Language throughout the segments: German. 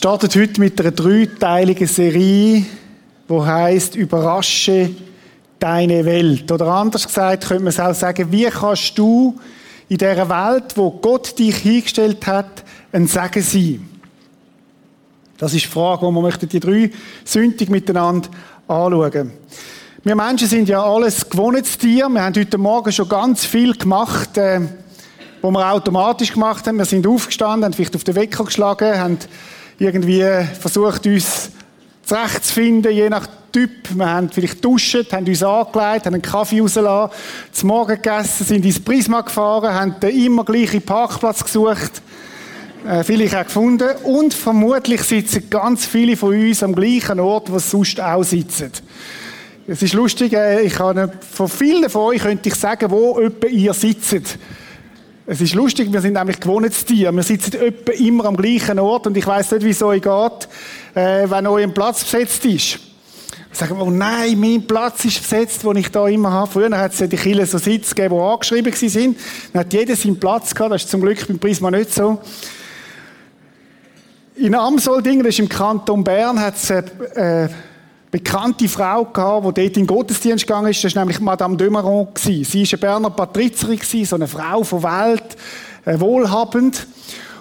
startet heute mit einer dreiteiligen Serie, die heißt Überrasche deine Welt. Oder anders gesagt könnte man es auch sagen, wie kannst du in dieser Welt, wo Gott dich hingestellt hat, ein Segen sein? Das ist die Frage, wo wir die drei Sündig miteinander anschauen. Wir Menschen sind ja alles gewohntes Tier. Wir haben heute Morgen schon ganz viel gemacht, äh, wo wir automatisch gemacht haben. Wir sind aufgestanden, haben vielleicht auf den Wecker geschlagen, haben irgendwie versucht, uns zurechtzufinden, je nach Typ. Wir haben vielleicht duschen, haben uns angelegt, haben einen Kaffee rausgelassen, zum Morgen gegessen, sind ins Prisma gefahren, haben den immer gleichen Parkplatz gesucht, äh, vielleicht auch gefunden. Und vermutlich sitzen ganz viele von uns am gleichen Ort, wo sie sonst auch sitzen. Es ist lustig, äh, ich kann, von vielen von euch könnte ich sagen, wo ihr sitzt. Es ist lustig, wir sind nämlich gewohntes Tier. Wir sitzen etwa immer am gleichen Ort und ich weiß nicht, wie es euch geht, äh, wenn euer Platz besetzt ist. Sagen wir, oh nein, mein Platz ist besetzt, den ich da immer habe. Früher hat es ja die Kille so Sitze gegeben, die angeschrieben waren. Dann hat jeder seinen Platz gehabt. Das ist zum Glück beim Prisma nicht so. In Amsoldingen, das ist im Kanton Bern, hat es äh, bekannte Frau gehabt, die dort in den Gottesdienst gegangen ist. Das war nämlich Madame de Maron. Sie war eine Berner Patrizerin, so eine Frau von Welt, äh, wohlhabend.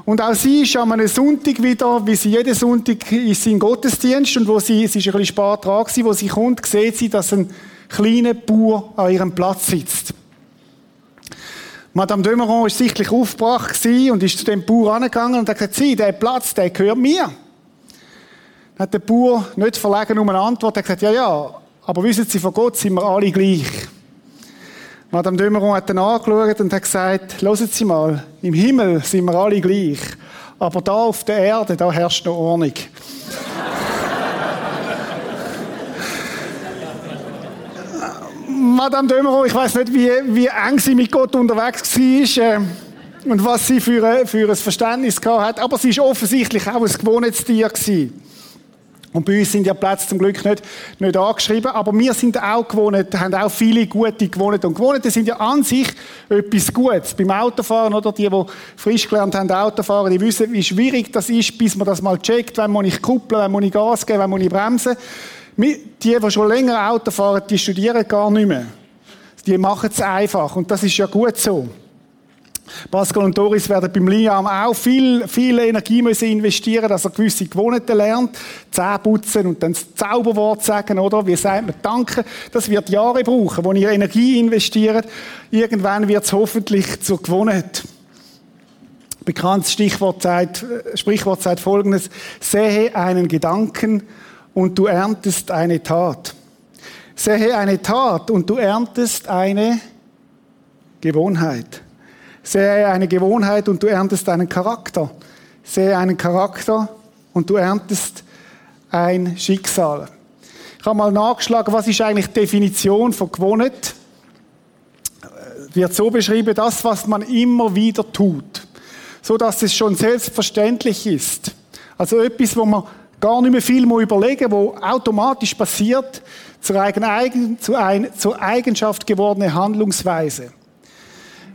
Und auch sie ist an einem Sonntag wieder, wie sie jeden Sonntag ist in Gottesdienst und wo sie, sie ist ein bisschen spät dran gewesen, wo sie kommt, sieht sie, dass ein kleiner Bauer an ihrem Platz sitzt. Madame de Maron war sichtlich aufgebracht und ist zu dem Bauer angegangen und hat gesagt, sie, der Platz, der gehört mir hat der Bauer nicht verlegen um eine Antwort. Er hat gesagt, ja, ja, aber wissen Sie, von Gott sind wir alle gleich. Madame Dömeron hat dann angeschaut und hat gesagt, hören Sie mal, im Himmel sind wir alle gleich. Aber da auf der Erde, da herrscht noch Ordnung. Madame Dömeron, ich weiß nicht, wie, wie eng sie mit Gott unterwegs war äh, und was sie für, für ein Verständnis gehabt hat, aber sie war offensichtlich auch ein Gewohnheitstier gewesen. Und bei uns sind ja Plätze zum Glück nicht, nicht angeschrieben, aber wir sind auch gewohnt, haben auch viele gute gewohnt. Und gewohnt sind ja an sich etwas Gutes. Beim Autofahren, oder? Die, die frisch gelernt haben, Autofahren, die wissen, wie schwierig das ist, bis man das mal checkt, wenn man nicht kuppeln, wenn man nicht Gas geben, wenn man nicht bremsen. Die, die schon länger Auto fahren, die studieren gar nicht mehr. Die machen es einfach. Und das ist ja gut so. Pascal und Doris werden beim Liam auch viel, viel Energie müssen investieren, dass er gewisse Gewohnheiten lernt. Zähne putzen und dann das Zauberwort sagen, oder? Wie sagt man Danke? Das wird Jahre brauchen, wo ihr Energie investiert. Irgendwann wird es hoffentlich zur Gewohnheit. Bekanntes Stichwort sagt, Sprichwort sagt folgendes. Sehe einen Gedanken und du erntest eine Tat. Sehe eine Tat und du erntest eine Gewohnheit. Sehe eine Gewohnheit und du erntest einen Charakter. Sehe einen Charakter und du erntest ein Schicksal. Ich habe mal nachgeschlagen, was ist eigentlich Definition von Gewohnheit? Wird so beschrieben, das, was man immer wieder tut. So dass es schon selbstverständlich ist. Also etwas, wo man gar nicht mehr viel überlegen, wo automatisch passiert, zur Eigenschaft gewordene Handlungsweise.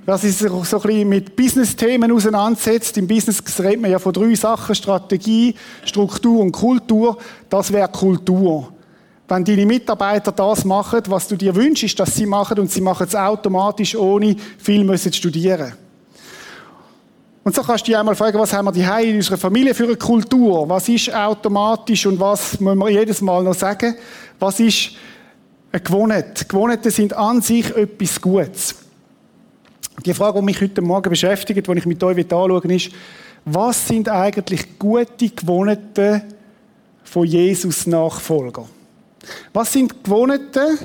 Wer sich so ein bisschen mit Business-Themen auseinandersetzt, im Business redet man ja von drei Sachen, Strategie, Struktur und Kultur. Das wäre Kultur. Wenn deine Mitarbeiter das machen, was du dir wünschst, dass sie machen, und sie machen es automatisch, ohne viel müssen studieren. Und so kannst du dich einmal fragen, was haben wir die in unserer Familie für eine Kultur? Was ist automatisch und was müssen wir jedes Mal noch sagen? Was ist eine Gewohnheit? Gewohnheiten sind an sich etwas Gutes. Die Frage, die mich heute Morgen beschäftigt, die ich mit euch anschauen will, ist, was sind eigentlich gute Gewohnheiten von Jesus Nachfolger? Was sind Gewohnheiten,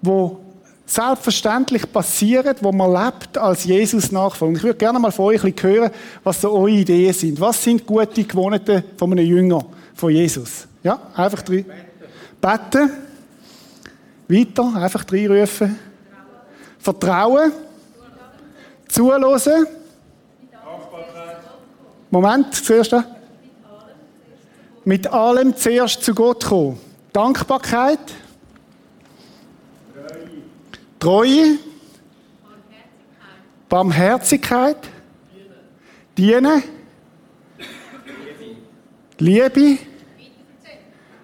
die selbstverständlich passieren, wo man lebt als Jesus Nachfolger? Ich würde gerne mal von euch hören, was so eure Ideen sind. Was sind gute Gewohnheiten von einem Jünger von Jesus? Ja, einfach drei. Beten. Weiter, einfach reinrufen. Vertrauen. Zuhören. Moment, zuerst. Mit allem zuerst zu Gott kommen. Dankbarkeit. Treue. Barmherzigkeit. Dienen. Liebe,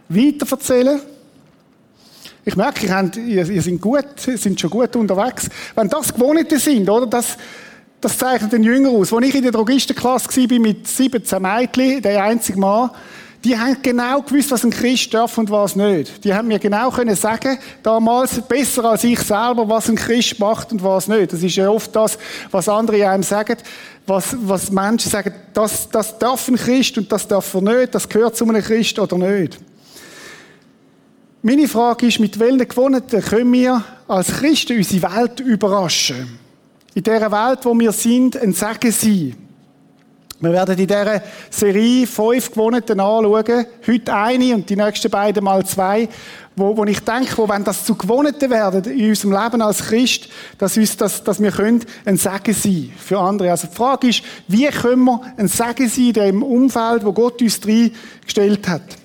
weiterverzählen. Ich merke, ihr, habt, ihr, ihr seid gut, sind schon gut unterwegs. Wenn das Gewohnte sind, oder? Das, das zeichnet den Jünger aus. Als ich in der Drogistenklasse war mit 17 Mädchen, der einzige Mann, die haben genau gewusst, was ein Christ darf und was nicht. Die haben mir genau können sagen, damals, besser als ich selber, was ein Christ macht und was nicht. Das ist ja oft das, was andere einem sagen, was, was Menschen sagen, das, das darf ein Christ und das darf er nicht, das gehört zu einem Christ oder nicht. Meine Frage ist, mit welchen Gewohnheiten können wir als Christen unsere Welt überraschen? In dieser Welt, wo wir sind, ein Segen sein. Wir werden in dieser Serie fünf Gewohnheiten anschauen. Heute eine und die nächsten beiden mal zwei, wo, wo ich denke, wo, wenn das zu Gewohnheiten werden in unserem Leben als Christ, dass, uns das, dass wir können ein Segen sein für andere. Also die Frage ist, wie können wir ein Segen sein in dem Umfeld, wo Gott uns reingestellt hat?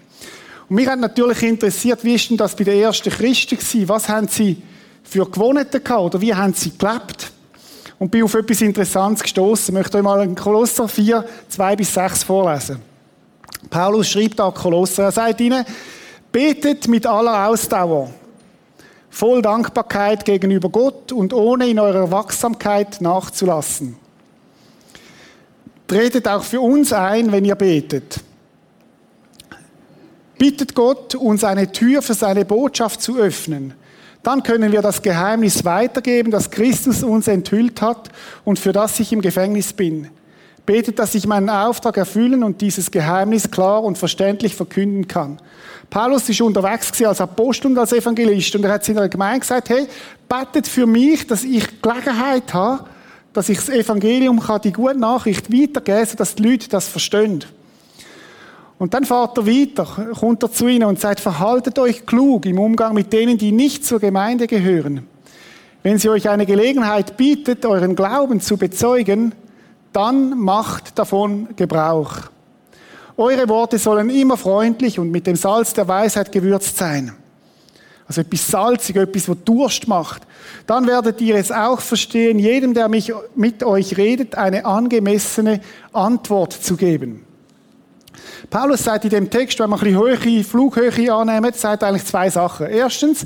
Und mich hat natürlich interessiert, wie ist denn das bei den ersten Christen gewesen? Was haben sie für Gewohnheiten gehabt oder wie haben sie gelebt? Und bin auf etwas Interessantes gestoßen. Ich möchte euch mal in Kolosser 4, 2 bis 6 vorlesen. Paulus schreibt da Kolosser, er sagt ihnen, betet mit aller Ausdauer, voll Dankbarkeit gegenüber Gott und ohne in eurer Wachsamkeit nachzulassen. Tretet auch für uns ein, wenn ihr betet. Bittet Gott, uns eine Tür für seine Botschaft zu öffnen. Dann können wir das Geheimnis weitergeben, das Christus uns enthüllt hat und für das ich im Gefängnis bin. Betet, dass ich meinen Auftrag erfüllen und dieses Geheimnis klar und verständlich verkünden kann. Paulus ist unterwegs als Apostel und als Evangelist und er hat seiner Gemeinde gesagt, hey, betet für mich, dass ich Gelegenheit habe, dass ich das Evangelium kann, die gute Nachricht weitergeben, sodass die Leute das verstehen. Und dann fährt er weiter, kommt er zu ihnen und sagt, verhaltet euch klug im Umgang mit denen, die nicht zur Gemeinde gehören. Wenn sie euch eine Gelegenheit bietet, euren Glauben zu bezeugen, dann macht davon Gebrauch. Eure Worte sollen immer freundlich und mit dem Salz der Weisheit gewürzt sein. Also etwas salzig, etwas, was Durst macht. Dann werdet ihr es auch verstehen, jedem, der mich mit euch redet, eine angemessene Antwort zu geben. Paulus sagt in dem Text, wenn wir ein bisschen hohe Flughöhe annehmen, sagt eigentlich zwei Sachen. Erstens,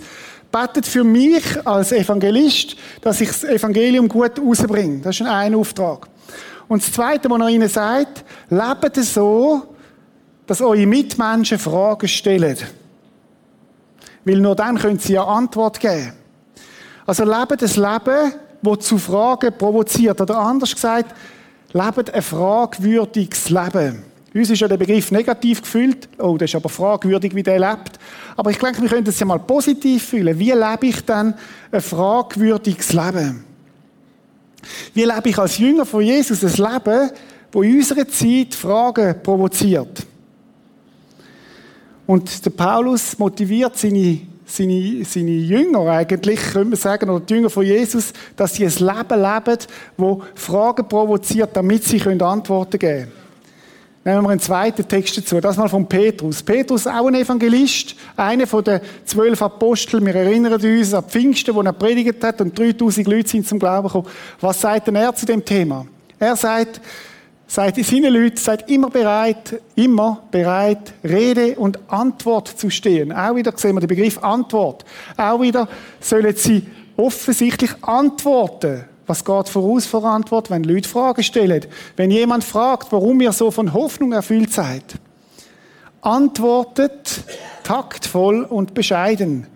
betet für mich als Evangelist, dass ich das Evangelium gut rausbringe. Das ist ein Auftrag. Und das Zweite, was er ihnen sagt, lebt so, dass eure Mitmenschen Fragen stellen. Weil nur dann können sie eine Antwort geben. Also lebt ein Leben, das zu Fragen provoziert. Oder anders gesagt, lebt ein fragwürdiges Leben. Uns ist ja der Begriff negativ gefühlt. Oh, das ist aber fragwürdig, wie der lebt. Aber ich denke, wir können das ja mal positiv fühlen. Wie lebe ich dann ein fragwürdiges Leben? Wie lebe ich als Jünger von Jesus ein Leben, wo in unserer Zeit Fragen provoziert? Und der Paulus motiviert seine, seine, seine Jünger eigentlich, können wir sagen, oder die Jünger von Jesus, dass sie ein Leben leben, wo Fragen provoziert, damit sie Antworten geben können. Nehmen wir einen zweiten Text dazu. Das mal von Petrus. Petrus, auch ein Evangelist, einer von den zwölf Aposteln. Wir erinnern uns an Pfingsten, wo er predigt hat und 3000 Leute sind zum Glauben gekommen. Was sagt denn er zu dem Thema? Er sagt, seid seine Leute, seid immer bereit, immer bereit, Rede und Antwort zu stehen. Auch wieder sehen wir den Begriff Antwort. Auch wieder sollen sie offensichtlich antworten was geht voraus vor Antwort, wenn Leute Fragen stellen? Wenn jemand fragt, warum ihr so von Hoffnung erfüllt seid? Antwortet taktvoll und bescheiden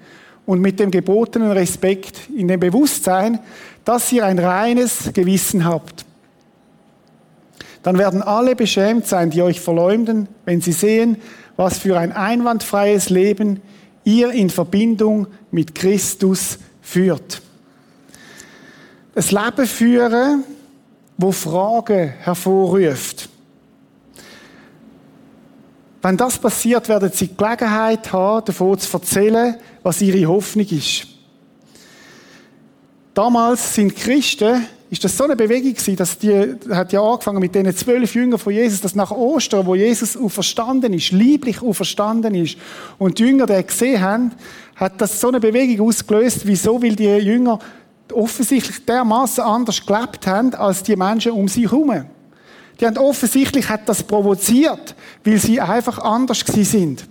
und mit dem gebotenen Respekt in dem Bewusstsein, dass ihr ein reines Gewissen habt. Dann werden alle beschämt sein, die euch verleumden, wenn sie sehen, was für ein einwandfreies Leben ihr in Verbindung mit Christus führt ein Leben führen, wo Fragen hervorruft. Wenn das passiert, werden sie Gelegenheit haben, davon zu erzählen, was ihre Hoffnung ist. Damals sind Christen, ist das so eine Bewegung gewesen, dass die, hat ja angefangen mit den zwölf Jüngern von Jesus, dass nach Ostern, wo Jesus auferstanden ist, lieblich auferstanden ist, und die Jünger den gesehen haben, hat das so eine Bewegung ausgelöst. Wieso? Weil die Jünger offensichtlich dermaßen anders gelebt haben als die Menschen um sie herum. Die haben offensichtlich hat das provoziert, weil sie einfach anders gewesen sind.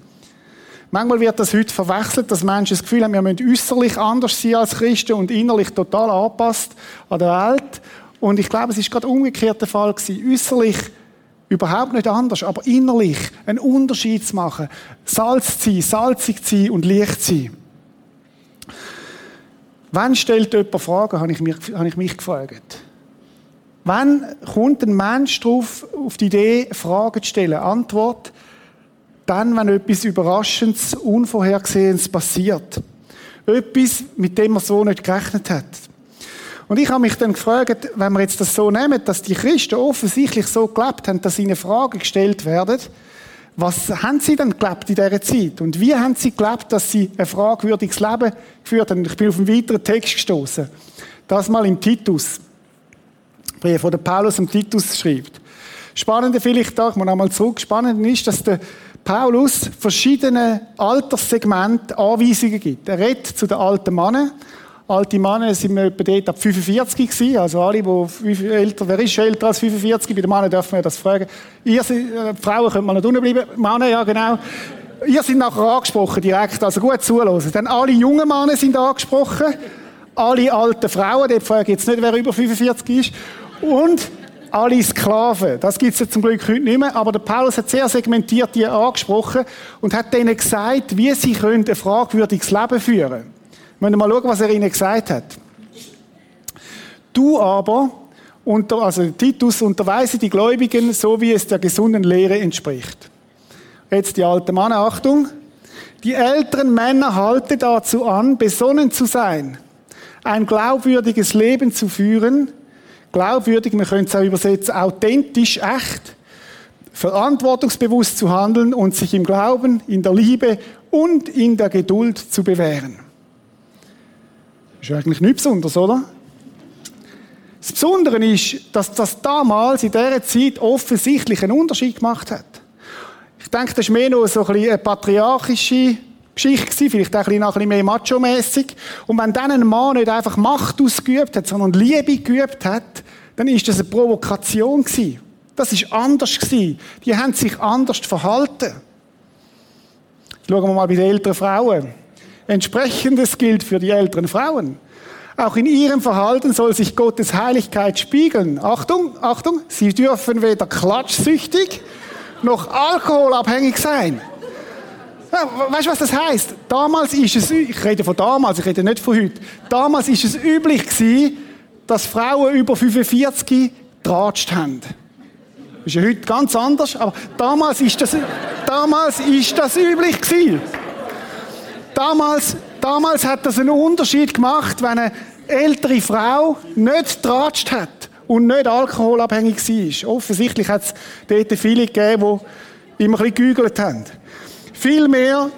Manchmal wird das heute verwechselt, dass Menschen das Gefühl haben, wir müssen äußerlich anders sein als Christen und innerlich total angepasst an der Welt. Und ich glaube, es ist gerade umgekehrt der Fall gewesen. Äußerlich überhaupt nicht anders, aber innerlich einen Unterschied zu machen. Salz zu sein, salzig zu sein und Licht zu sein. Wann stellt jemand Fragen, habe ich mich, habe ich mich gefragt. Wann kommt ein Mensch darauf, auf die Idee, Fragen zu stellen? Antwort, dann, wenn etwas Überraschendes, Unvorhergesehenes passiert. Etwas, mit dem man so nicht gerechnet hat. Und ich habe mich dann gefragt, wenn wir jetzt das so nehmen, dass die Christen offensichtlich so gelebt haben, dass ihnen Fragen gestellt werden, was haben sie denn gelebt in dieser Zeit? Und wie haben sie gelebt, dass sie ein fragwürdiges Leben geführt haben? Ich bin auf einen weiteren Text gestoßen. Das mal im Titus. Brief, wo der Paulus im Titus schreibt. Spannende vielleicht da, ich muss einmal zurück. Spannend ist, dass der Paulus verschiedene Alterssegmente Anweisungen gibt. Er redet zu den alten Männern. Alte Männer sind wir etwa dort ab 45 gewesen. Also alle, die älter, wer ist älter als 45? Bei den Männern dürfen wir das fragen. Ihr seid, äh, Frauen können mal nicht unten bleiben. Männer, ja, genau. Ihr seid nachher angesprochen, direkt. Also gut zuhören. Dann alle jungen Männer sind angesprochen. Alle alten Frauen, dort frage ich jetzt nicht, wer über 45 ist. Und alle Sklaven. Das gibt es ja zum Glück heute nicht mehr. Aber der Paulus hat sehr segmentiert die angesprochen und hat denen gesagt, wie sie können ein fragwürdiges Leben führen können. Wir müssen mal schauen, was er ihnen gesagt hat. Du aber, unter, also Titus, unterweise die Gläubigen, so wie es der gesunden Lehre entspricht. Jetzt die alten Männer, Achtung. Die älteren Männer halte dazu an, besonnen zu sein, ein glaubwürdiges Leben zu führen, glaubwürdig, man könnte es auch übersetzen, authentisch, echt, verantwortungsbewusst zu handeln und sich im Glauben, in der Liebe und in der Geduld zu bewähren. Ist eigentlich nichts Besonderes, oder? Das Besondere ist, dass das damals in dieser Zeit offensichtlich einen Unterschied gemacht hat. Ich denke, das war mehr noch so ein eine patriarchische Geschichte vielleicht auch ein bisschen, mehr macho-mässig. Und wenn dann ein Mann nicht einfach Macht ausgeübt hat, sondern Liebe geübt hat, dann ist das eine Provokation. Das ist anders. Die haben sich anders verhalten. Schauen wir mal bei den älteren Frauen. Entsprechendes gilt für die älteren Frauen. Auch in ihrem Verhalten soll sich Gottes Heiligkeit spiegeln. Achtung, Achtung, sie dürfen weder klatschsüchtig noch alkoholabhängig sein. Weißt du, was das heißt? Damals ist es, ich rede von damals, ich rede nicht von heute. Damals ist es üblich gewesen, dass Frauen über 45 tratscht haben. Das ist ja heute ganz anders, aber damals ist das, damals ist das üblich gewesen. Damals, damals hat das einen Unterschied gemacht, wenn eine ältere Frau nicht tratscht hat und nicht alkoholabhängig war. Offensichtlich hat es dort viele gegeben, die immer ein bisschen gegügelt haben. Vielmehr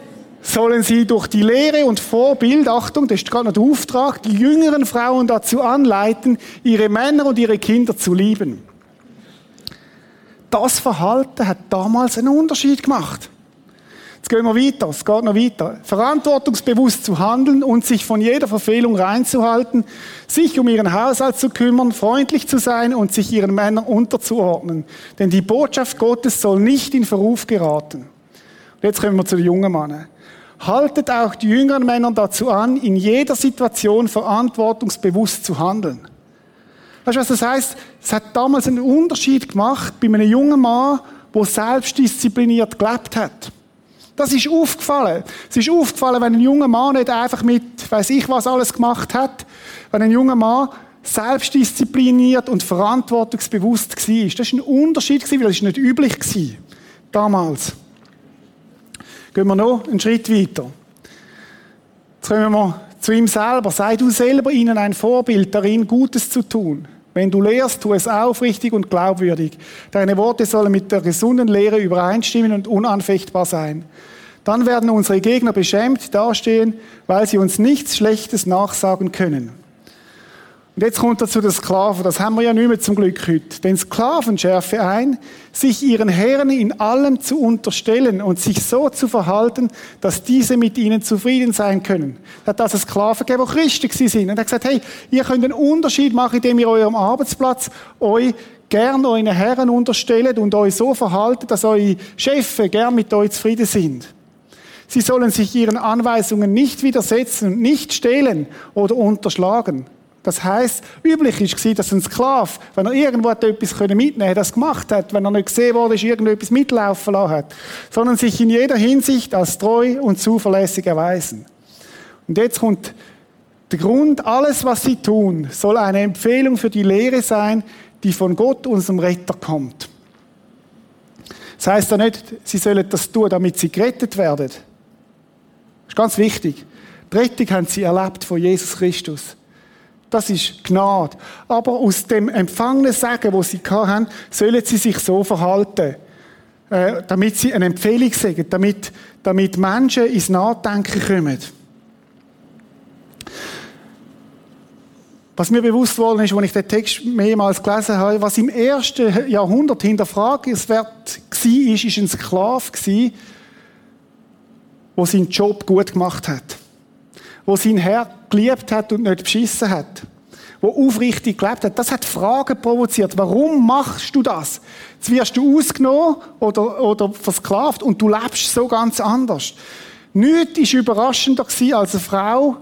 sollen sie durch die Lehre und Vorbild, Achtung, das ist gerade noch der Auftrag, die jüngeren Frauen dazu anleiten, ihre Männer und ihre Kinder zu lieben. Das Verhalten hat damals einen Unterschied gemacht. Jetzt gehen wir weiter, es geht noch weiter. Verantwortungsbewusst zu handeln und sich von jeder Verfehlung reinzuhalten, sich um ihren Haushalt zu kümmern, freundlich zu sein und sich ihren Männern unterzuordnen. Denn die Botschaft Gottes soll nicht in Verruf geraten. Und jetzt kommen wir zu den jungen Männern. Haltet auch die jüngeren Männer dazu an, in jeder Situation verantwortungsbewusst zu handeln. Weißt du, was das heißt? Es hat damals einen Unterschied gemacht bei einem jungen Mann, der selbstdiszipliniert gelebt hat. Das ist aufgefallen. Es ist aufgefallen, wenn ein junger Mann nicht einfach mit, weiß ich was alles gemacht hat, wenn ein junger Mann selbstdiszipliniert und verantwortungsbewusst war. Das war ein Unterschied, weil das nicht üblich war. Damals. Gehen wir noch einen Schritt weiter. Jetzt kommen wir zu ihm selber. Sei du selber ihnen ein Vorbild darin, Gutes zu tun. Wenn du lehrst, tu es aufrichtig und glaubwürdig. Deine Worte sollen mit der gesunden Lehre übereinstimmen und unanfechtbar sein. Dann werden unsere Gegner beschämt dastehen, weil sie uns nichts Schlechtes nachsagen können. Und jetzt kommt er zu den Sklaven. Das haben wir ja nicht mehr zum Glück heute. Den Sklaven schärfe ein, sich ihren Herren in allem zu unterstellen und sich so zu verhalten, dass diese mit ihnen zufrieden sein können. Er hat also Sklaven gegeben, die Christen sind. Und er hat gesagt, hey, ihr könnt einen Unterschied machen, indem ihr eurem Arbeitsplatz euch gern euren Herren unterstellt und euch so verhaltet, dass eure Chefs gern mit euch zufrieden sind. Sie sollen sich ihren Anweisungen nicht widersetzen nicht stehlen oder unterschlagen. Das heißt, üblich war, dass ein Sklave, wenn er irgendwo etwas mitnehmen konnte, das gemacht hat, wenn er nicht gesehen wurde, irgendetwas mitlaufen lassen hat, sondern sich in jeder Hinsicht als treu und zuverlässig erweisen. Und jetzt kommt der Grund, alles, was sie tun, soll eine Empfehlung für die Lehre sein, die von Gott, unserem Retter, kommt. Das heißt ja nicht, sie sollen das tun, damit sie gerettet werden. Das ist ganz wichtig. Die Rettung haben sie erlebt von Jesus Christus. Das ist Gnade. Aber aus dem empfangenen Sagen, wo sie haben, sollen sie sich so verhalten, äh, damit sie eine Empfehlung sagen, damit, damit Menschen ins Nachdenken kommen. Was mir bewusst worden ist, als ich den Text mehrmals gelesen habe, was im ersten Jahrhundert hinterfragt war, ist ein Sklave der seinen Job gut gemacht hat wo sein Herr geliebt hat und nicht beschissen hat, wo aufrichtig gelebt hat, das hat Fragen provoziert. Warum machst du das? Jetzt wirst du ausgenommen oder, oder versklavt und du lebst so ganz anders. Nichts war überraschender als eine Frau,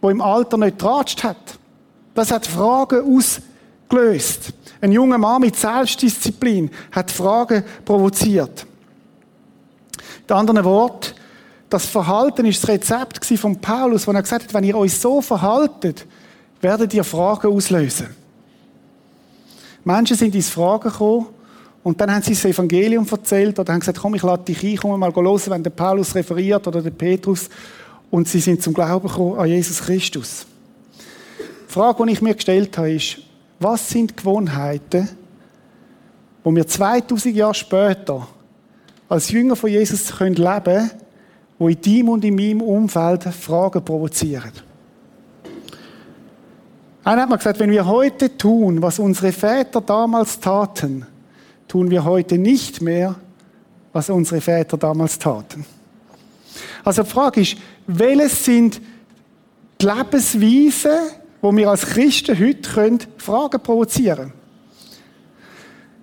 die im Alter nicht geratscht hat. Das hat Fragen ausgelöst. Ein junger Mann mit Selbstdisziplin hat Fragen provoziert. In anderen Worten, das Verhalten ist das Rezept von Paulus, wo er gesagt hat, wenn ihr euch so verhaltet, werdet ihr Fragen auslösen. Menschen sind ins Fragen gekommen und dann haben sie das Evangelium erzählt oder haben gesagt, komm, ich lade dich ein, komm mal hören, wenn der Paulus referiert oder der Petrus. Und sie sind zum Glauben gekommen an Jesus Christus. Die Frage, die ich mir gestellt habe, ist, was sind Gewohnheiten, wo wir 2000 Jahre später als Jünger von Jesus leben können, die in deinem und in meinem Umfeld Fragen provozieren. Einer hat mal gesagt, wenn wir heute tun, was unsere Väter damals taten, tun wir heute nicht mehr, was unsere Väter damals taten. Also die Frage ist, welches sind die Lebensweisen, wo wir als Christen heute Fragen provozieren können?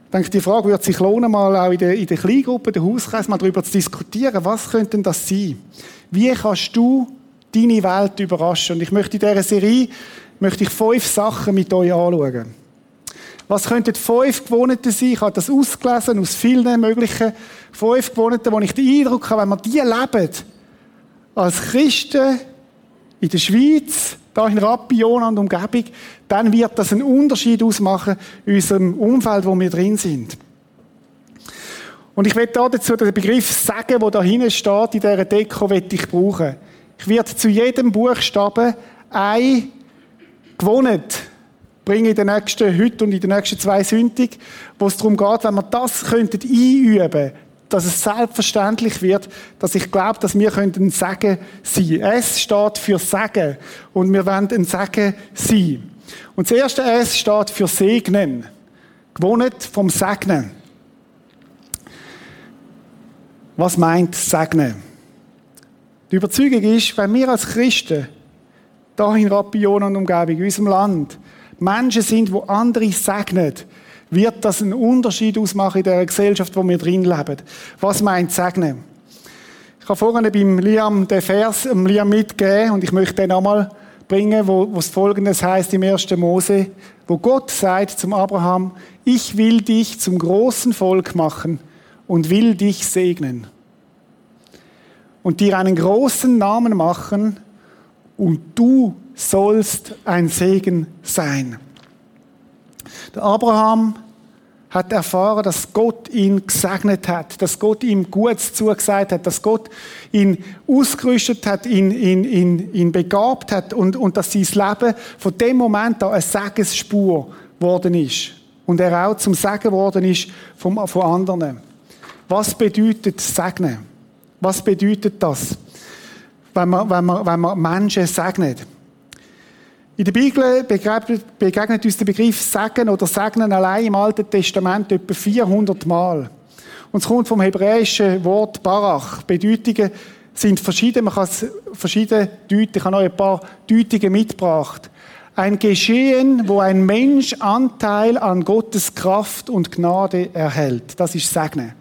Ich denke, die Frage wird sich lohnen, mal auch in der, in der Kleingruppe, der Hauskreis, mal darüber zu diskutieren. Was könnte denn das sein? Wie kannst du deine Welt überraschen? Und ich möchte in dieser Serie, möchte ich fünf Sachen mit euch anschauen. Was könnten fünf Gewohnheiten sein? Ich habe das ausgelesen aus vielen möglichen fünf Gewohnheiten, wo ich den Eindruck habe, wenn wir die leben, als Christen in der Schweiz, da in Rapion und Umgebung, dann wird das einen Unterschied ausmachen in unserem Umfeld, wo wir drin sind. Und ich werde dazu den Begriff sagen, der da hinten steht, in dieser Deko, werde ich brauchen. Ich werde zu jedem Buchstaben ein Gewohnheit bringen in den nächsten, heute und in den nächsten zwei Sündig, wo es darum geht, wenn wir das könnten einüben, dass es selbstverständlich wird, dass ich glaube, dass wir ein Sagen sein. S steht für Sagen und wir wollen ein Sagen sein. Und das erste S steht für Segnen. Gewohnt vom Segnen. Was meint Segnen? Die Überzeugung ist, wenn wir als Christen da in Rapion und Umgebung, in unserem Land, Menschen sind, wo andere segnen, wird das einen Unterschied ausmachen in der Gesellschaft, wo wir drin leben. Was meint Segnen? Ich habe vorhin beim Liam den Vers dem Liam mitgegeben und ich möchte den nochmal bringen, wo, wo es folgendes heißt im 1. Mose, wo Gott sagt zum Abraham, ich will dich zum großen Volk machen und will dich segnen. Und dir einen großen Namen machen und du sollst ein Segen sein. Abraham hat erfahren, dass Gott ihn gesegnet hat, dass Gott ihm Gutes zugesagt hat, dass Gott ihn ausgerüstet hat, ihn, ihn, ihn, ihn begabt hat und, und dass sein Leben von dem Moment an eine Segensspur geworden ist. Und er auch zum Segen geworden ist von, von anderen. Was bedeutet Segnen? Was bedeutet das, wenn man, wenn man, wenn man Menschen segnet? In der Bibel begegnet uns der Begriff Segen oder Segnen allein im Alten Testament etwa 400 Mal. Und es kommt vom hebräischen Wort Barach. Bedeutungen sind verschieden, man kann es verschieden deuten. Ich habe noch ein paar Deutungen mitgebracht. Ein Geschehen, wo ein Mensch Anteil an Gottes Kraft und Gnade erhält. Das ist Segnen.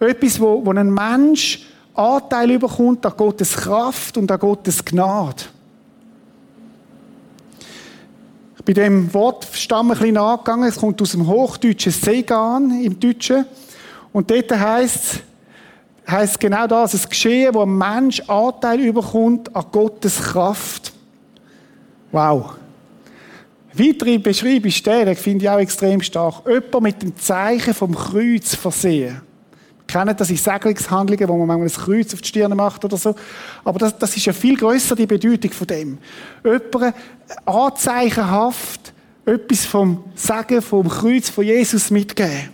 Etwas, wo, wo ein Mensch Anteil überkommt an Gottes Kraft und an Gottes Gnade. Bin dem Wortstamm ein bisschen nachgegangen. Es kommt aus dem Hochdeutschen Segan im Deutschen. Und dort heißt heißt genau das, ein Geschehen, wo ein Mensch Anteil überkommt an Gottes Kraft. Wow. Weitere Beschreibung ist der, finde ich auch extrem stark. Jemand mit dem Zeichen vom Kreuz versehen. Kennen das in Segelungshandlungen, wo man manchmal ein Kreuz auf die Stirn macht oder so. Aber das, das ist ja viel grösser, die Bedeutung von dem. Jemand anzeichenhaft etwas vom Sagen, vom Kreuz von Jesus mitgeben.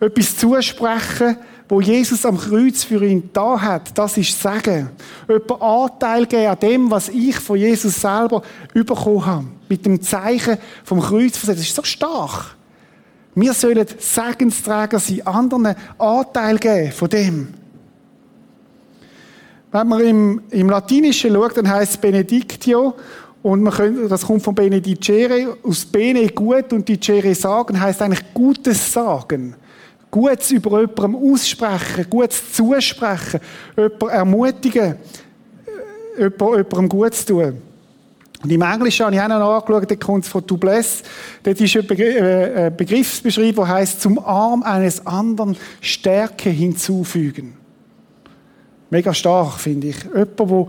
Etwas zusprechen, wo Jesus am Kreuz für ihn da hat, das ist Sagen. Jemand Anteil geben an dem, was ich von Jesus selber bekommen habe. Mit dem Zeichen vom Kreuz. Das ist so stark. Wir sollen Segensträger sein, anderen Anteil geben von dem. Wenn man im, im Latinischen schaut, dann heißt es Benedictio. Und man könnte, das kommt von Benedicere, aus Bene gut und Dicere sagen, heißt eigentlich Gutes sagen. Gutes über jemandem aussprechen, Gutes zusprechen, jemanden ermutigen, äh, jemandem Gutes tun. Und im Englischen habe ich auch noch angeschaut, da kommt es von to bless. Dort ist ein äh, Begriffsbeschreibung, der heißt, zum Arm eines anderen Stärke hinzufügen. Mega stark, finde ich. Jemand, der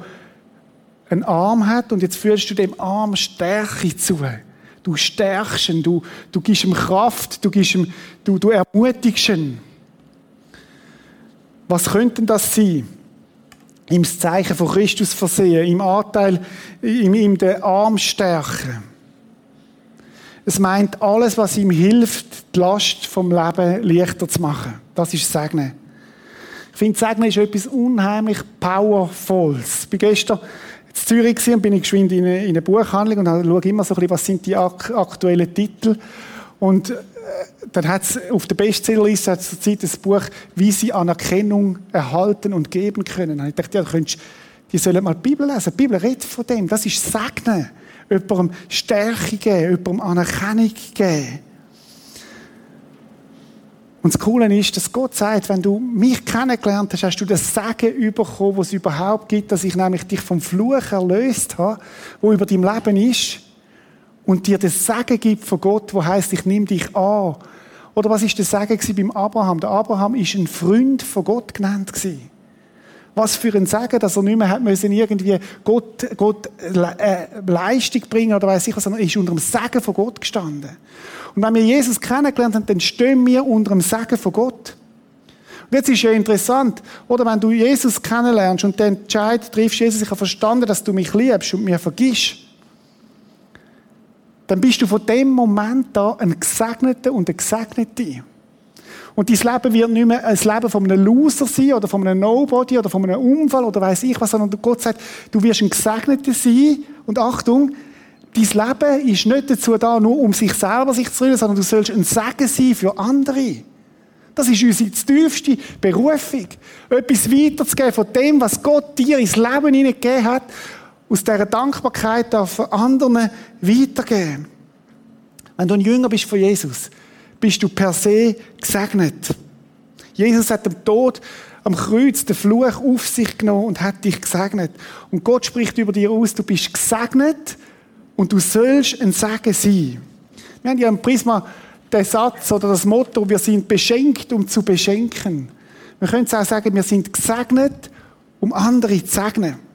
einen Arm hat und jetzt fühlst du dem Arm Stärke zu. Du stärkst ihn, du, du gibst ihm Kraft, du, gibst ihm, du, du ermutigst ihn. Was könnte das sein? Ihm das Zeichen von Christus versehen, im Anteil, ihm, ihm den Arm stärken. Es meint alles, was ihm hilft, die Last vom Leben leichter zu machen. Das ist Segnen. Ich finde, Segnen ist etwas unheimlich Powervolles. Ich bin gestern in Zürich und bin ich geschwind in eine, in eine Buchhandlung und schaue immer so ein bisschen, was sind die ak aktuellen Titel. Und dann hat es auf der Bestsellerliste zur Zeit das Buch, wie sie Anerkennung erhalten und geben können. Und ich dachte, ja, die sollen mal die Bibel lesen. Die Bibel redet von dem. Das ist Segnen. Jemandem Stärke geben, jemandem Anerkennung geben. Und das Coole ist, dass Gott sagt, wenn du mich kennengelernt hast, hast du das Segen bekommen, was es überhaupt gibt, dass ich nämlich dich vom Fluch erlöst habe, wo über deinem Leben ist. Und dir das Segen gibt von Gott, wo heißt, ich nehme dich an. Oder was ist das Segen beim Abraham? Der Abraham ist ein Freund von Gott genannt gewesen. Was für ein Segen, dass er nicht mehr hat müssen irgendwie Gott, Gott äh, Leistung bringen oder weiß ich was, sondern er ist unter dem Segen von Gott gestanden. Und wenn wir Jesus kennengelernt haben, dann stehen wir unter dem Segen von Gott. Und jetzt ist ja interessant, oder wenn du Jesus kennenlernst und den Entscheid triffst, Jesus, ich habe verstanden, dass du mich liebst und mir vergisst, dann bist du von dem Moment da ein Gesegneter und ein Gesegnete. Und dein Leben wird nicht mehr ein Leben von einem Loser sein oder von einem Nobody oder von einem Unfall oder weiß ich was, sondern Gott sagt, du wirst ein Gesegneter sein. Und Achtung, dein Leben ist nicht dazu da, nur um sich selber sich zu rühren, sondern du sollst ein Segen sein für andere. Das ist unsere tiefste Berufung. Etwas weiterzugeben von dem, was Gott dir ins Leben hineingegeben hat. Aus dieser Dankbarkeit darf anderen weitergeben. Wenn du ein Jünger bist von Jesus, bist du per se gesegnet. Jesus hat dem Tod am Kreuz den Fluch auf sich genommen und hat dich gesegnet. Und Gott spricht über dir aus, du bist gesegnet und du sollst ein Segen sein. Wir haben ja im Prisma den Satz oder das Motto, wir sind beschenkt, um zu beschenken. Wir können auch sagen, wir sind gesegnet, um andere zu segnen.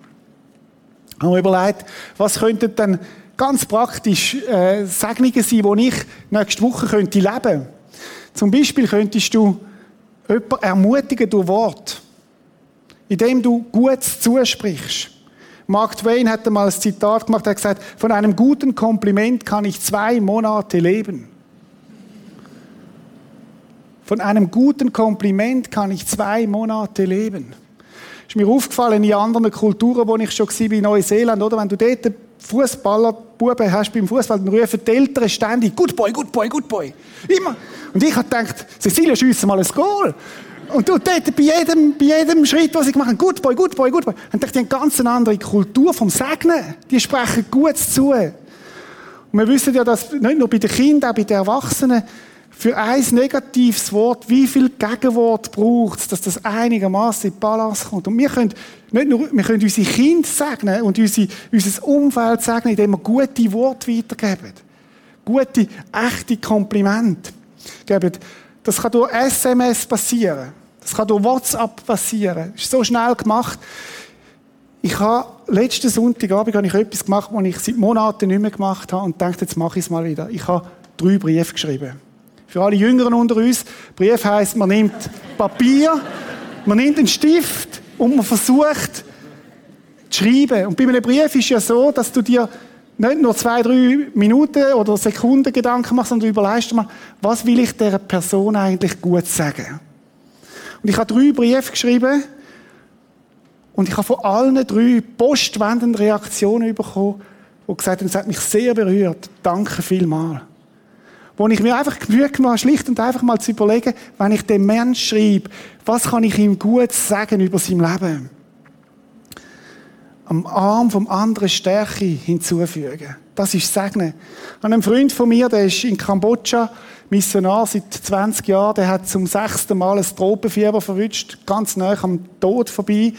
Haben wir überlegt, was könnten dann ganz praktisch äh, Segnungen sein, die ich nächste Woche könnte leben Zum Beispiel könntest du jemanden ermutigen durch Wort, indem du Gutes zusprichst. Mark Twain hat einmal ein Zitat gemacht, er hat gesagt, von einem guten Kompliment kann ich zwei Monate leben. Von einem guten Kompliment kann ich zwei Monate leben. Ist mir aufgefallen in anderen Kulturen, wo ich schon war, in Neuseeland, oder? Wenn du dort Fußballer, Buben hast beim Fußball, dann rufen die Eltern ständig, good boy, good boy, good boy. Immer. Und ich habe gedacht, Cecilia, schiessen mal ein Goal. Und du dort bei jedem, bei jedem Schritt, was ich mache, good boy, good boy, good boy. Und ich die haben ganz andere Kultur vom Segnen. Die sprechen gut zu. Und wir wissen ja, dass nicht nur bei den Kindern, auch bei den Erwachsenen, für ein negatives Wort, wie viel Gegenwort braucht es, dass das einigermaßen in Balance kommt. Und wir können nicht nur, wir können unsere Kinder segnen und unsere, unser Umfeld segnen, indem wir gute Worte weitergeben. Gute, echte Komplimente geben. Das kann durch SMS passieren. Das kann durch WhatsApp passieren. Das ist so schnell gemacht. Ich habe letzten Sonntagabend habe ich etwas gemacht, was ich seit Monaten nicht mehr gemacht habe und dachte, jetzt mache ich es mal wieder. Ich habe drei Briefe geschrieben. Für alle Jüngeren unter uns. Brief heißt, man nimmt Papier, man nimmt einen Stift und man versucht zu schreiben. Und bei einem Brief ist ja so, dass du dir nicht nur zwei, drei Minuten oder Sekunden Gedanken machst, sondern überlegst mal, was will ich der Person eigentlich gut sagen? Und ich habe drei Briefe geschrieben und ich habe von allen drei postwendenden Reaktionen bekommen, die gesagt haben, es hat mich sehr berührt. Danke vielmals wo ich mir einfach Mühe gemacht habe, schlicht und einfach mal zu überlegen, wenn ich dem Menschen schreibe, was kann ich ihm gut sagen über sein Leben? Am Arm vom anderen Stärke hinzufügen. Das ist Segnen. An einem Freund von mir, der ist in Kambodscha Missionar seit 20 Jahren, der hat zum sechsten Mal ein Tropenfieber verwünscht, ganz nah am Tod vorbei.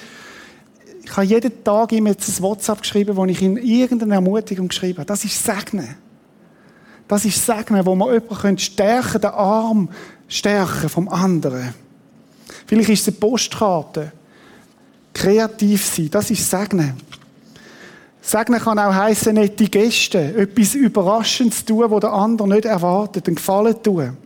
Ich habe jeden Tag ihm jetzt ein WhatsApp geschrieben, wo ich ihm irgendeine Ermutigung geschrieben habe. Das ist Segnen. Das ist Segnen, wo man jemanden stärken den Arm stärken vom anderen. Vielleicht ist es eine Postkarte. Kreativ sein, das ist Segnen. Segnen kann auch heißen, nette Gäste, etwas Überraschendes tun, wo der andere nicht erwartet, einen Gefallen tun.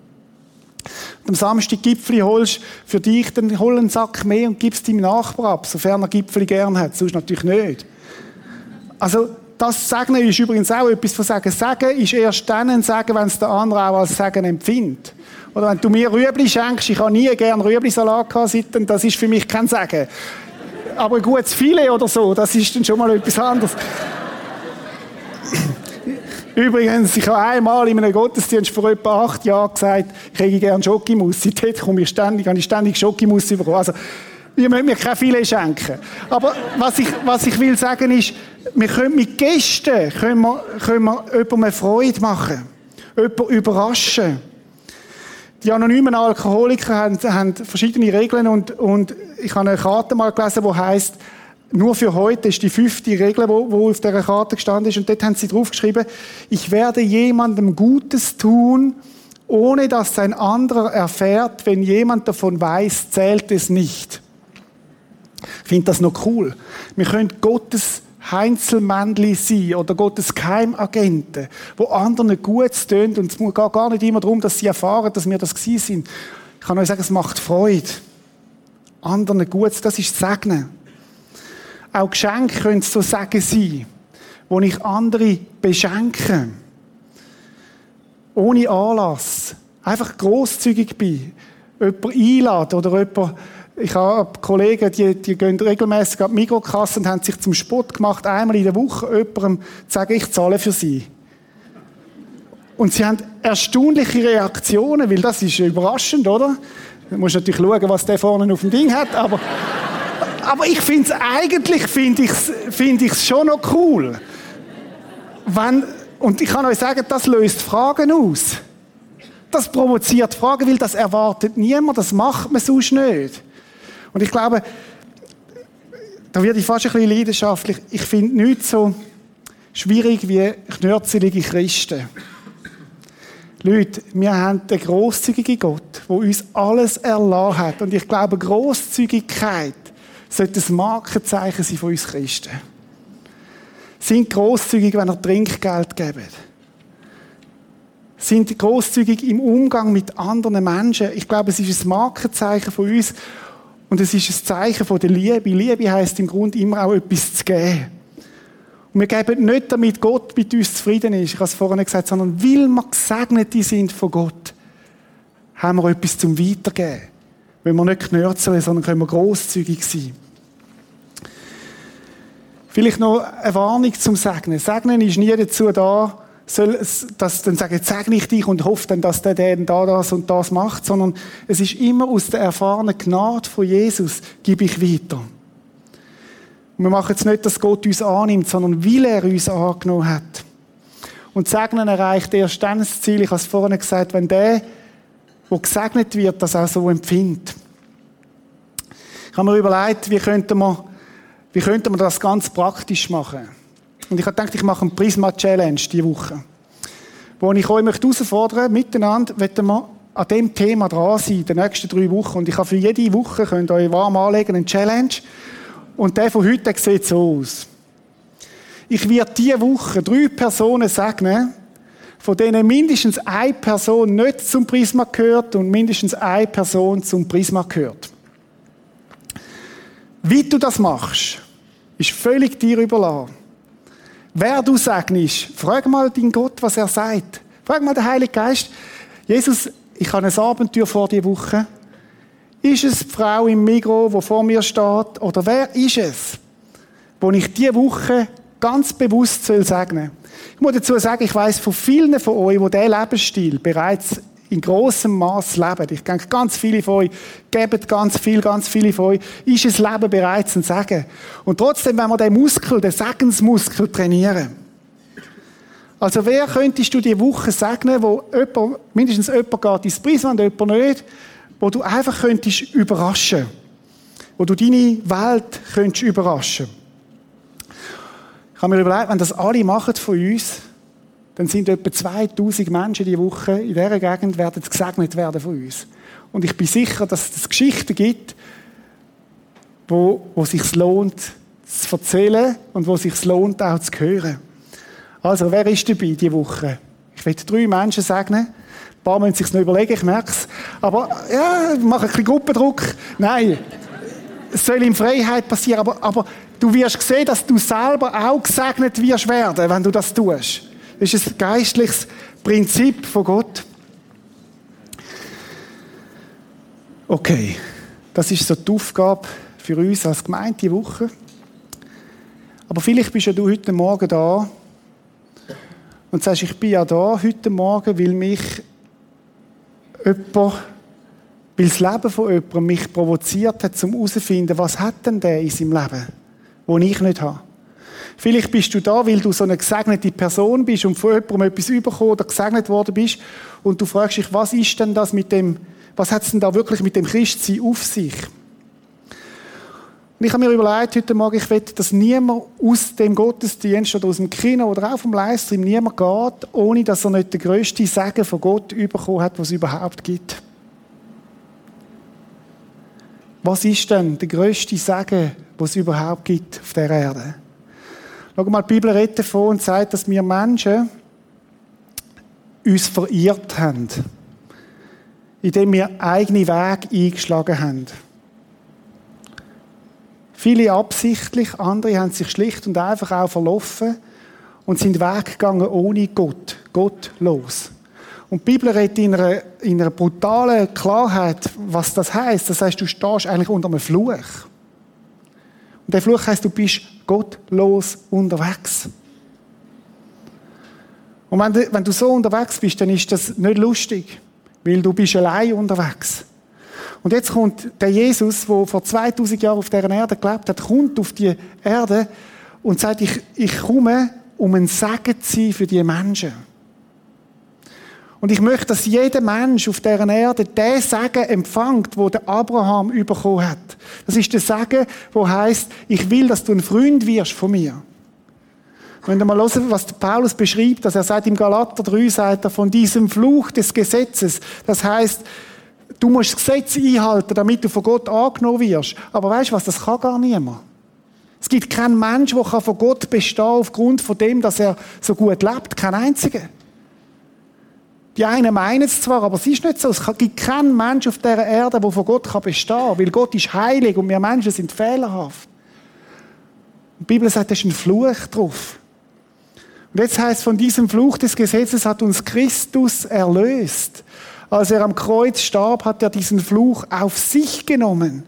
Und am Samstag Gipfel holst für dich, dann hol einen Sack mehr und gibst deinem Nachbar ab, sofern er Gipfel gern hat, sonst natürlich nicht. Also, das Segnen ist übrigens auch etwas von Sagen. Sagen ist erst dann ein Sagen, wenn es der andere auch als Sagen empfindet. Oder wenn du mir Rüebli schenkst, ich habe nie gern Rüebli-Salat gehabt, das ist für mich kein Sagen. Aber ein gutes Filet oder so, das ist dann schon mal etwas anderes. Übrigens, ich habe einmal in einem Gottesdienst vor etwa acht Jahren gesagt, ich hätte gerne Schokimus. Seitdem komme ich ständig, habe ich ständig Schokimus bekommen. Also, ihr müsst mir kein Filet schenken. Aber was ich, was ich will sagen ist, wir können mit Gästen können wir, können wir jemandem Freude machen. Jemanden überraschen. Die anonymen Alkoholiker haben, haben verschiedene Regeln und, und ich habe eine Karte mal gelesen, die heißt nur für heute ist die fünfte Regel, wo, wo auf der Karte gestanden ist und dort haben sie draufgeschrieben, ich werde jemandem Gutes tun, ohne dass ein anderer erfährt, wenn jemand davon weiß, zählt es nicht. Ich finde das noch cool. Wir können Gottes Heinzelmännli sein oder Gottes Geheimagenten, wo anderen gut tönt und es geht gar nicht immer darum, dass sie erfahren, dass wir das gewesen sind. Ich kann euch sagen, es macht Freude. Anderen gut, das ist Segnen. Auch Geschenke können so Sagen sein, wo ich andere beschenke. Ohne Anlass. Einfach großzügig bin. Jemand einladen oder jemand ich habe Kollegen, die, die gehen regelmäßig an die Mikrokasse und haben sich zum Sport gemacht, einmal in der Woche jemandem zu sagen, ich zahle für sie. Und sie haben erstaunliche Reaktionen, weil das ist überraschend, oder? Du musst natürlich schauen, was der vorne auf dem Ding hat, aber, aber ich finde es eigentlich, finde ich es find schon noch cool. Wenn, und ich kann euch sagen, das löst Fragen aus. Das provoziert Fragen, weil das erwartet niemand, das macht man sonst nicht. Und ich glaube, da werde ich fast ein bisschen leidenschaftlich. Ich finde nichts so schwierig wie knörzelige Christen. Leute, wir haben den grosszügigen Gott, der uns alles erlassen hat. Und ich glaube, Großzügigkeit sollte ein Markenzeichen sein von uns Christen. Sind großzügig, wenn ihr Trinkgeld gebt. Sind großzügig im Umgang mit anderen Menschen. Ich glaube, es ist ein Markenzeichen von uns. Und es ist ein Zeichen von der Liebe. Liebe heißt im Grunde immer auch etwas zu geben. Und wir geben nicht, damit Gott mit uns zufrieden ist, ich habe es vorhin gesagt, sondern weil wir gesegnet sind von Gott, haben wir etwas zum Weitergeben. Wenn wir nicht knörzeln, sondern können wir grosszügig sein. Vielleicht noch eine Warnung zum Segnen. Segnen ist nie dazu da, soll, dass dann sagen, segne ich dich und hoffe dann, dass der, der da das und das macht, sondern es ist immer aus der erfahrenen Gnade von Jesus, gebe ich weiter. Und wir machen jetzt nicht, dass Gott uns annimmt, sondern weil er uns angenommen hat. Und Segnen erreicht erst dann das Ziel, ich habe es vorhin gesagt, wenn der, der gesegnet wird, das auch so empfindet. Ich habe mir überlegt, wie könnte man, wie könnte man das ganz praktisch machen. Und ich habe gedacht, ich mache eine Prisma Challenge diese Woche. Wo ich euch möchte herausfordern, miteinander wollen wir an dem Thema dran sein, die nächsten drei Wochen. Und ich habe für jede Woche, könnt ihr euch warm anlegen, eine Challenge. Und der von heute sieht so aus. Ich werde diese Woche drei Personen segnen, von denen mindestens eine Person nicht zum Prisma gehört und mindestens eine Person zum Prisma gehört. Wie du das machst, ist völlig dir überlassen. Wer du segnest, frag mal deinen Gott, was er sagt. Frag mal den Heiligen Geist. Jesus, ich habe ein Abenteuer vor dieser Woche. Ist es die Frau im Migro, die vor mir steht? Oder wer ist es, wo ich diese Woche ganz bewusst soll segnen Ich muss dazu sagen, ich weiß von vielen von euch, die diesen Lebensstil bereits in großem Maß leben. Ich denke, ganz viele von euch geben ganz viel, ganz viele von euch, ist das Leben bereits ein Segen. Und trotzdem, wenn wir den Muskel, den Segensmuskel trainieren. Also, wer könntest du die Woche segnen, wo jemand, mindestens jemand geht ins Preis und jemand nicht, wo du einfach könntest überraschen. Wo du deine Welt könntest überraschen. Ich habe mir überlegt, wenn das alle machen von uns, dann sind etwa 2000 Menschen die Woche in dieser Gegend werden gesegnet werden von uns. Und ich bin sicher, dass es Geschichten gibt, wo, wo sich lohnt zu erzählen und wo es sich lohnt auch zu hören. Also, wer ist dabei diese Woche? Ich will drei Menschen segnen. Ein paar müssen sich noch überlegen, ich merke es. Aber, ja, ich mache ein bisschen Gruppendruck. Nein. Es soll in Freiheit passieren, aber, aber du wirst sehen, dass du selber auch gesegnet wirst werden, wenn du das tust. Das ist ein geistliches Prinzip von Gott. Okay, das ist so die Aufgabe für uns als Gemeinde die Woche. Aber vielleicht bist ja du heute Morgen da und sagst, ich bin ja da heute Morgen, weil mich jemand, weil das Leben von jemandem mich provoziert hat, um herauszufinden, was hat denn der in seinem Leben, wo ich nicht habe. Vielleicht bist du da, weil du so eine gesegnete Person bist und von jemandem etwas bekommen oder gesegnet worden bist und du fragst dich, was ist denn das mit dem, was hat es denn da wirklich mit dem Christsein auf sich? Und ich habe mir überlegt, heute Morgen, ich will, dass niemand aus dem Gottesdienst oder aus dem Kino oder auch vom Livestream niemand geht, ohne dass er nicht den grössten Segen von Gott bekommen hat, was es überhaupt gibt. Was ist denn der grösste Segen, was es überhaupt gibt auf der Erde? Schau mal, die Bibel redet davon und sagt, dass wir Menschen uns verirrt haben, indem wir eigene Wege eingeschlagen haben. Viele absichtlich, andere haben sich schlicht und einfach auch verlaufen und sind weggegangen ohne Gott, gottlos. Und die Bibel redet in einer, in einer brutalen Klarheit, was das heißt. Das heißt, du stehst eigentlich unter einem Fluch. Und der Fluch heißt, du bist gottlos unterwegs. Und wenn du, wenn du so unterwegs bist, dann ist das nicht lustig, weil du bist allein unterwegs. Und jetzt kommt der Jesus, der vor 2000 Jahren auf dieser Erde gelebt hat, kommt auf die Erde und sagt, ich, ich komme, um ein Segen zu sein für die Menschen. Und ich möchte, dass jeder Mensch auf dieser Erde den Segen empfängt, wo der Abraham bekommen hat. Das ist der Segen, wo heißt, ich will, dass du ein Freund wirst von mir. Wenn ihr mal hören, was Paulus beschreibt, dass er sagt im Galater 3, sagt er von diesem Fluch des Gesetzes. Das heißt, du musst das Gesetz einhalten, damit du von Gott angenommen wirst. Aber weißt du was, das kann gar niemand. Es gibt keinen Mensch, der von Gott bestehen aufgrund von dem, dass er so gut lebt. Kein einziger. Die einen meinen es zwar, aber es ist nicht so. Es gibt keinen Mensch auf dieser Erde, der von Gott bestehen kann, weil Gott ist heilig und wir Menschen sind fehlerhaft. Die Bibel sagt, da ist ein Fluch drauf. Und jetzt heißt von diesem Fluch des Gesetzes hat uns Christus erlöst. Als er am Kreuz starb, hat er diesen Fluch auf sich genommen.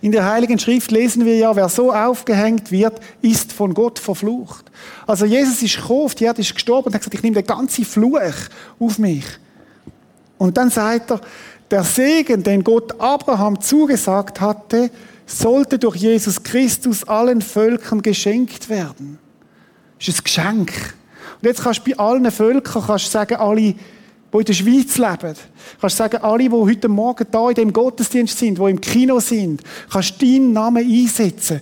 In der Heiligen Schrift lesen wir ja, wer so aufgehängt wird, ist von Gott verflucht. Also Jesus ist gekommen, auf die Erde ist gestorben und hat gesagt, ich nehme den ganzen Fluch auf mich. Und dann sagt er, der Segen, den Gott Abraham zugesagt hatte, sollte durch Jesus Christus allen Völkern geschenkt werden. Das ist ein Geschenk. Und jetzt kannst du bei allen Völkern kannst du sagen, alle, die in der Schweiz leben, kannst sagen, alle, die heute Morgen da in dem Gottesdienst sind, die im Kino sind, kannst deinen Namen einsetzen.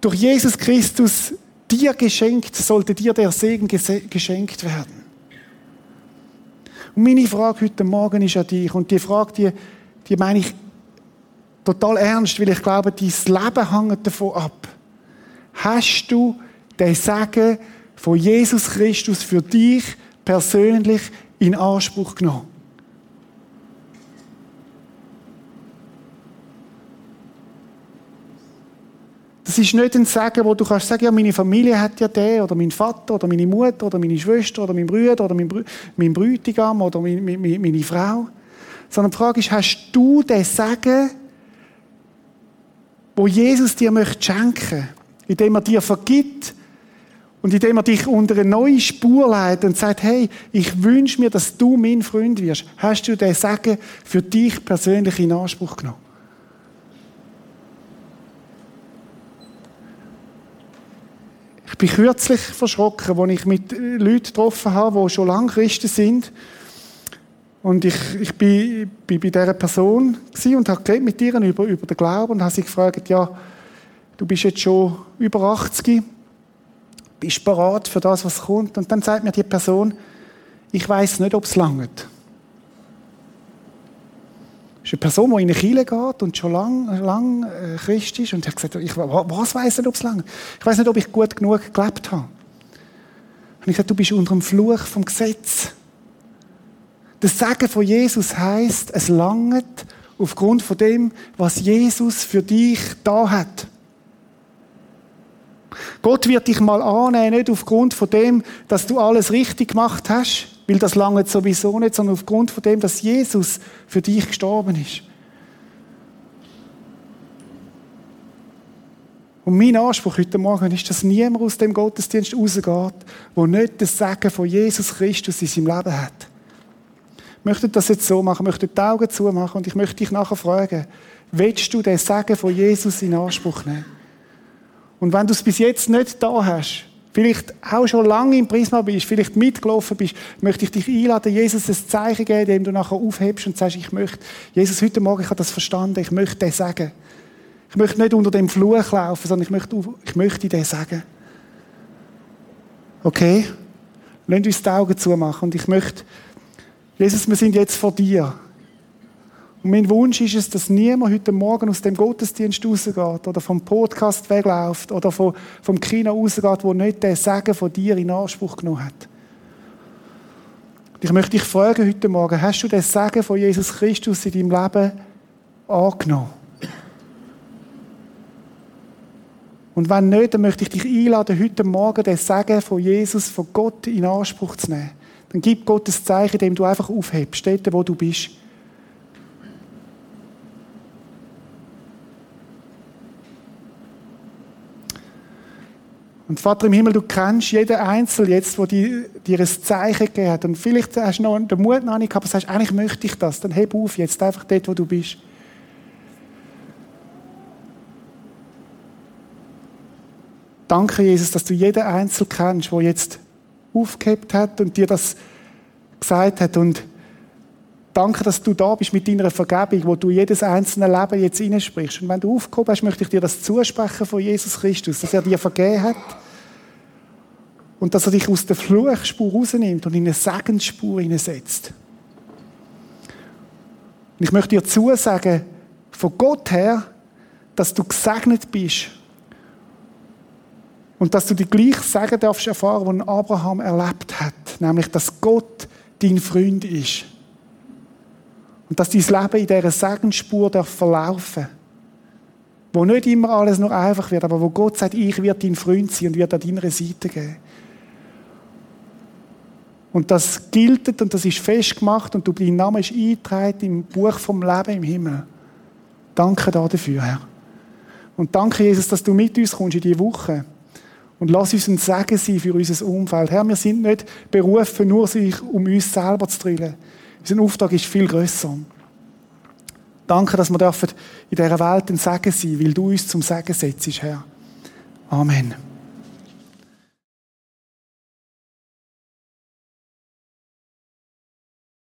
Durch Jesus Christus dir geschenkt, sollte dir der Segen geschenkt werden. Und meine Frage heute Morgen ist an dich, und die Frage, die, die meine ich total ernst, weil ich glaube, dein Leben hängt davon ab. Hast du den Segen von Jesus Christus für dich persönlich in Anspruch genommen? Das ist nicht ein Segen, wo du kannst sagen, ja, meine Familie hat ja den, oder mein Vater, oder meine Mutter, oder meine Schwester, oder mein Bruder, oder mein, Brü mein Brütigam, oder meine, meine, meine Frau. Sondern die Frage ist, hast du den Segen, wo Jesus dir möchte schenken, indem er dir vergibt und indem er dich unter eine neue Spur leitet und sagt, hey, ich wünsche mir, dass du mein Freund wirst. Hast du den Segen für dich persönlich in Anspruch genommen? Ich bin kürzlich verschrocken, als ich mit Leuten getroffen habe, die schon lange Christen sind. Und ich, ich bin, bin bei dieser Person und habe mit ihr über, über den Glauben und habe sie gefragt, ja, du bist jetzt schon über 80, bist bereit für das, was kommt? Und dann sagt mir die Person, ich weiß nicht, ob es langt. Das ist eine Person, die in eine Kirche geht und schon lange lang, äh, Christ ist und hat gesagt, ich, was weiß nicht, ob es langt? Ich weiß nicht, ob ich gut genug gelebt habe. Und ich gesagt, du bist unter dem Fluch vom Gesetz. Das Sagen von Jesus heißt, es langt aufgrund von dem, was Jesus für dich da hat. Gott wird dich mal annehmen, nicht aufgrund von dem, dass du alles richtig gemacht hast, weil das lange sowieso nicht, sondern aufgrund von dem, dass Jesus für dich gestorben ist. Und mein Anspruch heute Morgen ist, dass niemand aus dem Gottesdienst rausgeht, der nicht das Sagen von Jesus Christus in seinem Leben hat. Ich möchte das jetzt so machen, möchte die Augen zumachen und ich möchte dich nachher fragen, willst du den Sagen von Jesus in Anspruch nehmen? Und wenn du es bis jetzt nicht da hast, vielleicht auch schon lange im Prisma bist, vielleicht mitgelaufen bist, möchte ich dich einladen, Jesus ein Zeichen geben, dem du nachher aufhebst und sagst, ich möchte, Jesus, heute Morgen, ich habe das verstanden, ich möchte dir sagen. Ich möchte nicht unter dem Fluch laufen, sondern ich möchte, ich möchte dir sagen. Okay? Lass uns die Augen zumachen und ich möchte, Jesus, wir sind jetzt vor dir. Und mein Wunsch ist es, dass niemand heute Morgen aus dem Gottesdienst rausgeht oder vom Podcast wegläuft oder vom, Kino rausgeht, wo nicht der Segen von dir in Anspruch genommen hat. Ich möchte dich fragen heute Morgen, hast du den Segen von Jesus Christus in deinem Leben angenommen? Und wenn nicht, dann möchte ich dich einladen, heute Morgen den Segen von Jesus, von Gott in Anspruch zu nehmen. Dann gib Gott das Zeichen, indem du einfach aufhebst, dort, wo du bist. Und Vater im Himmel, du kennst jeden Einzelnen jetzt, der dir, dir ein Zeichen gegeben hat. Und vielleicht hast du noch den Mut noch nicht gehabt, aber sagst, eigentlich möchte ich das. Dann heb auf jetzt, einfach dort, wo du bist. Danke, Jesus, dass du jeden Einzelnen kennst, der jetzt aufgehebt hat und dir das gesagt hat. Und danke, dass du da bist mit deiner Vergebung, wo du jedes einzelne Leben jetzt hineinsprichst. Und wenn du aufgehoben hast, möchte ich dir das zusprechen von Jesus Christus, dass er dir vergeben hat und dass er dich aus der Fluchspur rausnimmt und in eine Segensspur hineinsetzt. Und ich möchte dir zusagen, von Gott her, dass du gesegnet bist und dass du die gleiche Segen darfst erfahren, die Abraham erlebt hat, nämlich, dass Gott dein Freund ist. Und dass dein Leben in dieser Segensspur darf verlaufen Wo nicht immer alles nur einfach wird, aber wo Gott sagt, ich werde dein Freund sein und werde an deiner Seite gehen. Und das gilt und das ist festgemacht und du, dein Name ist eingetragen im Buch vom Leben im Himmel. Danke dafür, Herr. Und danke, Jesus, dass du mit uns kommst in diese Woche. Und lass uns ein Segen sein für unser Umfeld. Herr, wir sind nicht berufen, nur sich um uns selber zu drillen. Unser Auftrag ist viel grösser. Danke, dass wir dürfen in dieser Welt ein Segen sein, weil du uns zum Segen setzt, Herr. Amen.